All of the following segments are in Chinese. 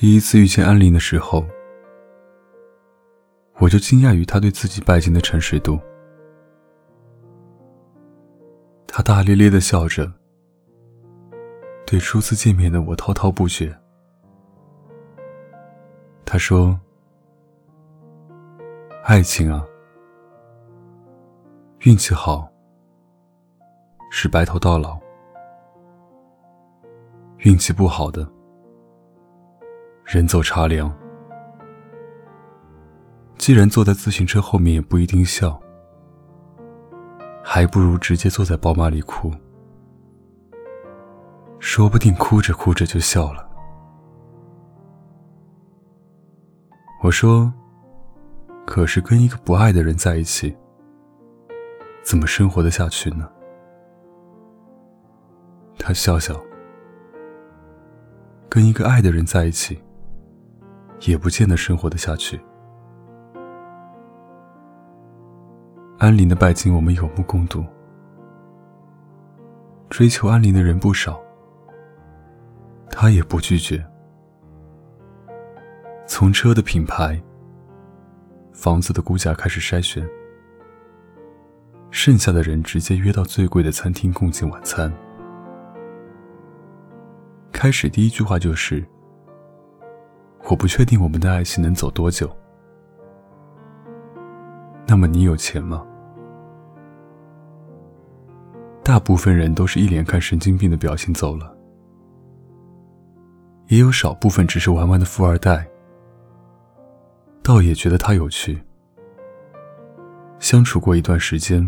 第一次遇见安林的时候，我就惊讶于他对自己拜金的诚实度。他大咧咧的笑着，对初次见面的我滔滔不绝。他说：“爱情啊，运气好是白头到老，运气不好的人走茶凉。既然坐在自行车后面也不一定笑，还不如直接坐在宝马里哭，说不定哭着哭着就笑了。”我说：“可是跟一个不爱的人在一起，怎么生活得下去呢？”他笑笑：“跟一个爱的人在一起，也不见得生活得下去。”安林的拜金，我们有目共睹。追求安林的人不少，他也不拒绝。从车的品牌、房子的估价开始筛选，剩下的人直接约到最贵的餐厅共进晚餐。开始第一句话就是：“我不确定我们的爱情能走多久。”那么你有钱吗？大部分人都是一脸看神经病的表情走了，也有少部分只是玩玩的富二代。倒也觉得他有趣，相处过一段时间，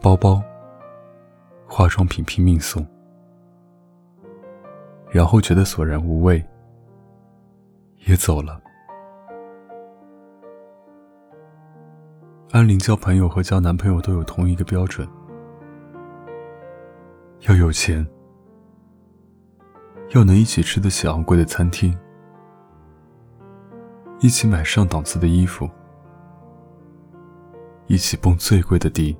包包、化妆品拼命送，然后觉得索然无味，也走了。安林交朋友和交男朋友都有同一个标准：要有钱，要能一起吃得起昂贵的餐厅。一起买上档次的衣服，一起蹦最贵的迪。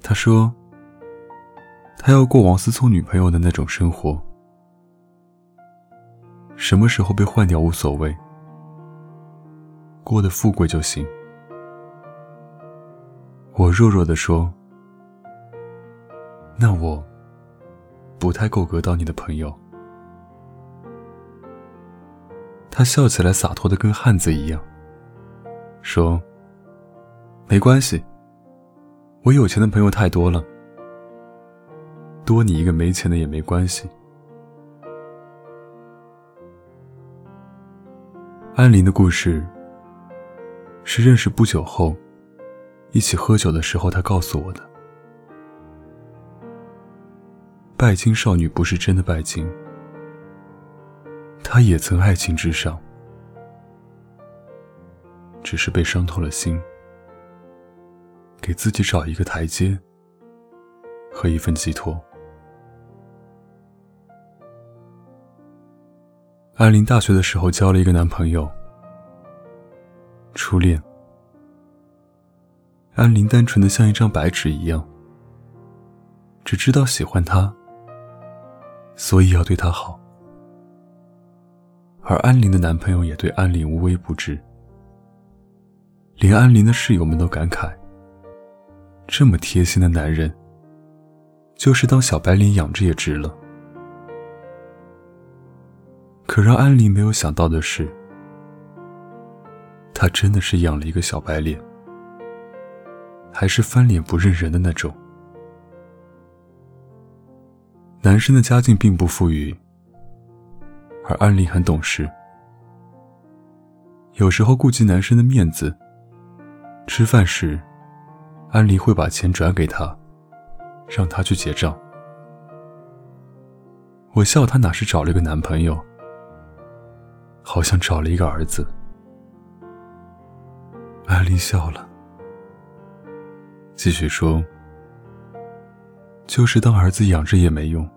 他说：“他要过王思聪女朋友的那种生活，什么时候被换掉无所谓，过得富贵就行。”我弱弱的说：“那我不太够格当你的朋友。”他笑起来洒脱的跟汉子一样，说：“没关系，我有钱的朋友太多了，多你一个没钱的也没关系。”安林的故事是认识不久后，一起喝酒的时候他告诉我的。拜金少女不是真的拜金。他也曾爱情至上，只是被伤透了心，给自己找一个台阶和一份寄托。安林大学的时候交了一个男朋友，初恋。安林单纯的像一张白纸一样，只知道喜欢他，所以要对他好。而安林的男朋友也对安林无微不至，连安林的室友们都感慨：这么贴心的男人，就是当小白脸养着也值了。可让安林没有想到的是，他真的是养了一个小白脸，还是翻脸不认人的那种。男生的家境并不富裕。而安林很懂事，有时候顾及男生的面子，吃饭时，安林会把钱转给他，让他去结账。我笑他哪是找了个男朋友，好像找了一个儿子。安林笑了，继续说：“就是当儿子养着也没用。”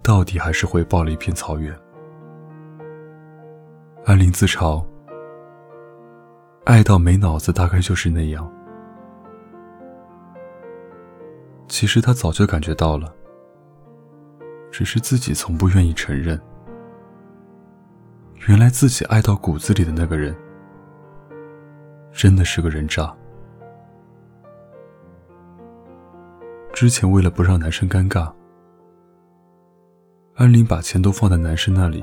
到底还是回报了一片草原。安林自嘲：“爱到没脑子，大概就是那样。”其实他早就感觉到了，只是自己从不愿意承认。原来自己爱到骨子里的那个人，真的是个人渣。之前为了不让男生尴尬，安林把钱都放在男生那里，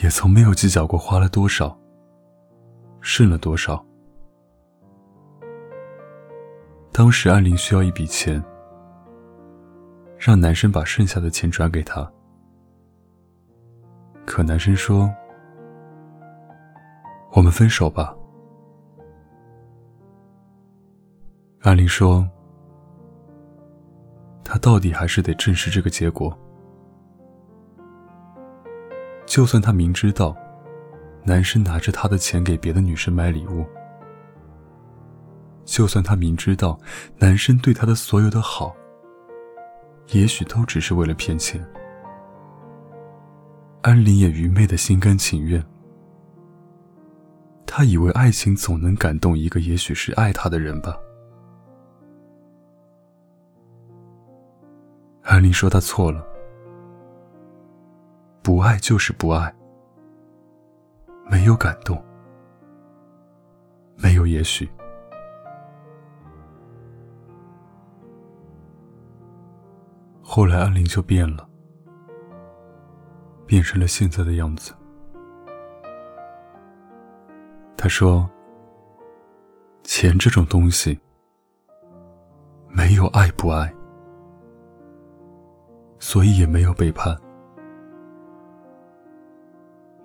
也从没有计较过花了多少，剩了多少。当时安林需要一笔钱，让男生把剩下的钱转给他。可男生说：“我们分手吧。”安林说：“他到底还是得正视这个结果。就算他明知道，男生拿着他的钱给别的女生买礼物，就算他明知道，男生对他的所有的好，也许都只是为了骗钱。”安林也愚昧的心甘情愿。他以为爱情总能感动一个也许是爱他的人吧。安林说他错了，不爱就是不爱，没有感动，没有也许。后来安林就变了。变成了现在的样子。他说：“钱这种东西，没有爱不爱，所以也没有背叛。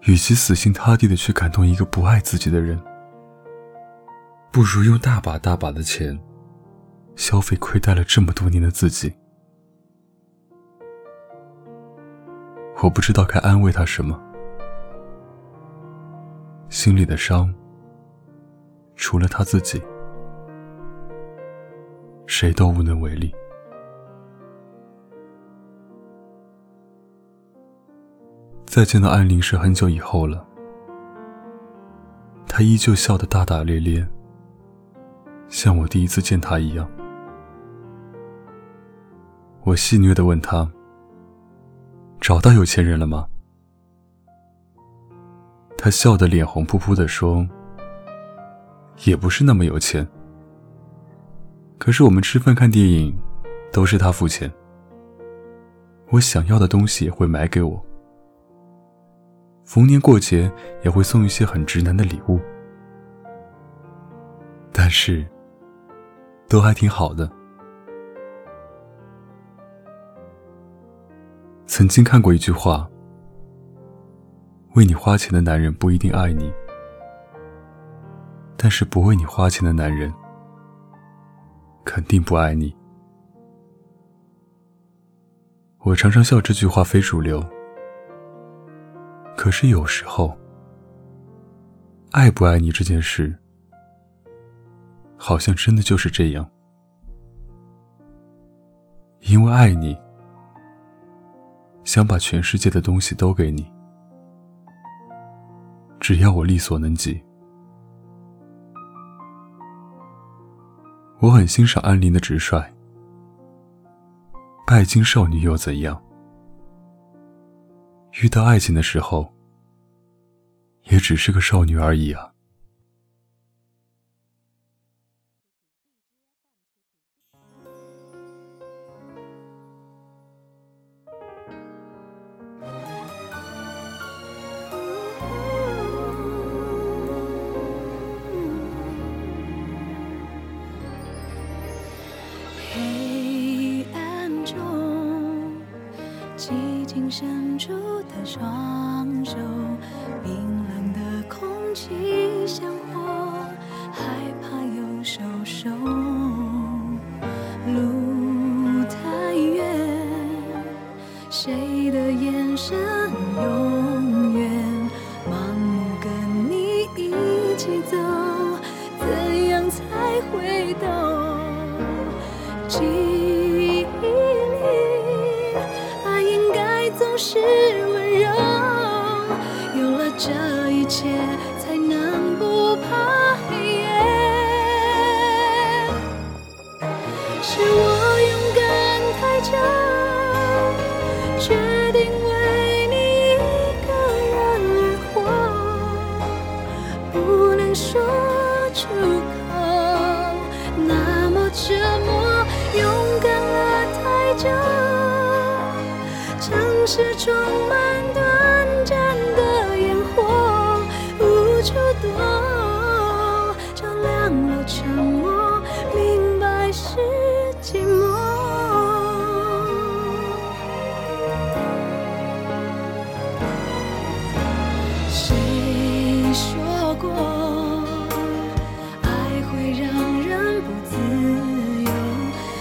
与其死心塌地的去感动一个不爱自己的人，不如用大把大把的钱，消费亏待了这么多年的自己。”我不知道该安慰他什么，心里的伤，除了他自己，谁都无能为力。再见到安林是很久以后了，他依旧笑得大大咧咧，像我第一次见他一样。我戏谑的问他。找到有钱人了吗？他笑得脸红扑扑的说：“也不是那么有钱，可是我们吃饭看电影，都是他付钱。我想要的东西也会买给我，逢年过节也会送一些很直男的礼物，但是，都还挺好的。”曾经看过一句话：“为你花钱的男人不一定爱你，但是不为你花钱的男人肯定不爱你。”我常常笑这句话非主流，可是有时候，爱不爱你这件事，好像真的就是这样，因为爱你。想把全世界的东西都给你，只要我力所能及。我很欣赏安林的直率，拜金少女又怎样？遇到爱情的时候，也只是个少女而已啊。伸出的双切才能不怕黑夜是我勇敢太久决定为你一个人而活不能说出口那么折磨勇敢了太久城市充满谁说过爱会让人不自由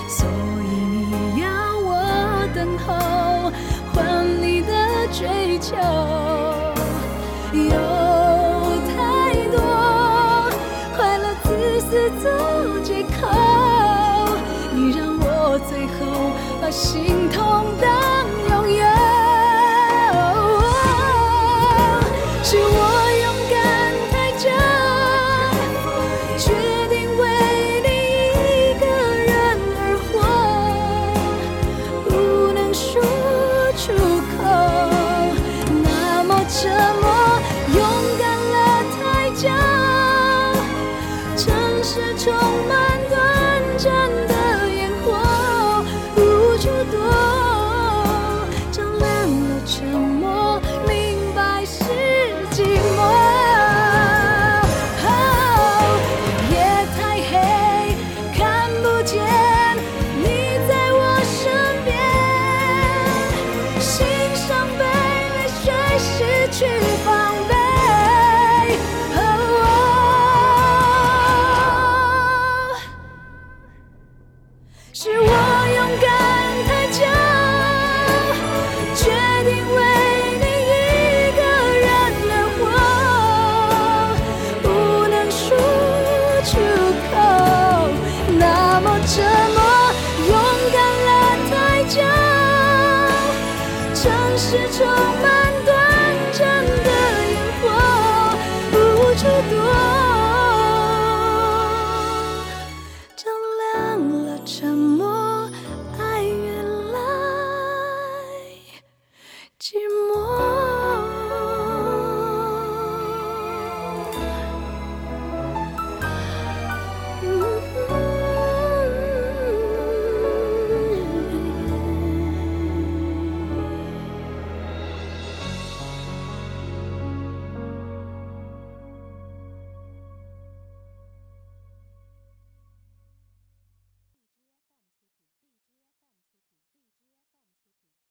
所以你要我等候换你的追求。有太多快乐自私做借口你让我最后把心中吗是充满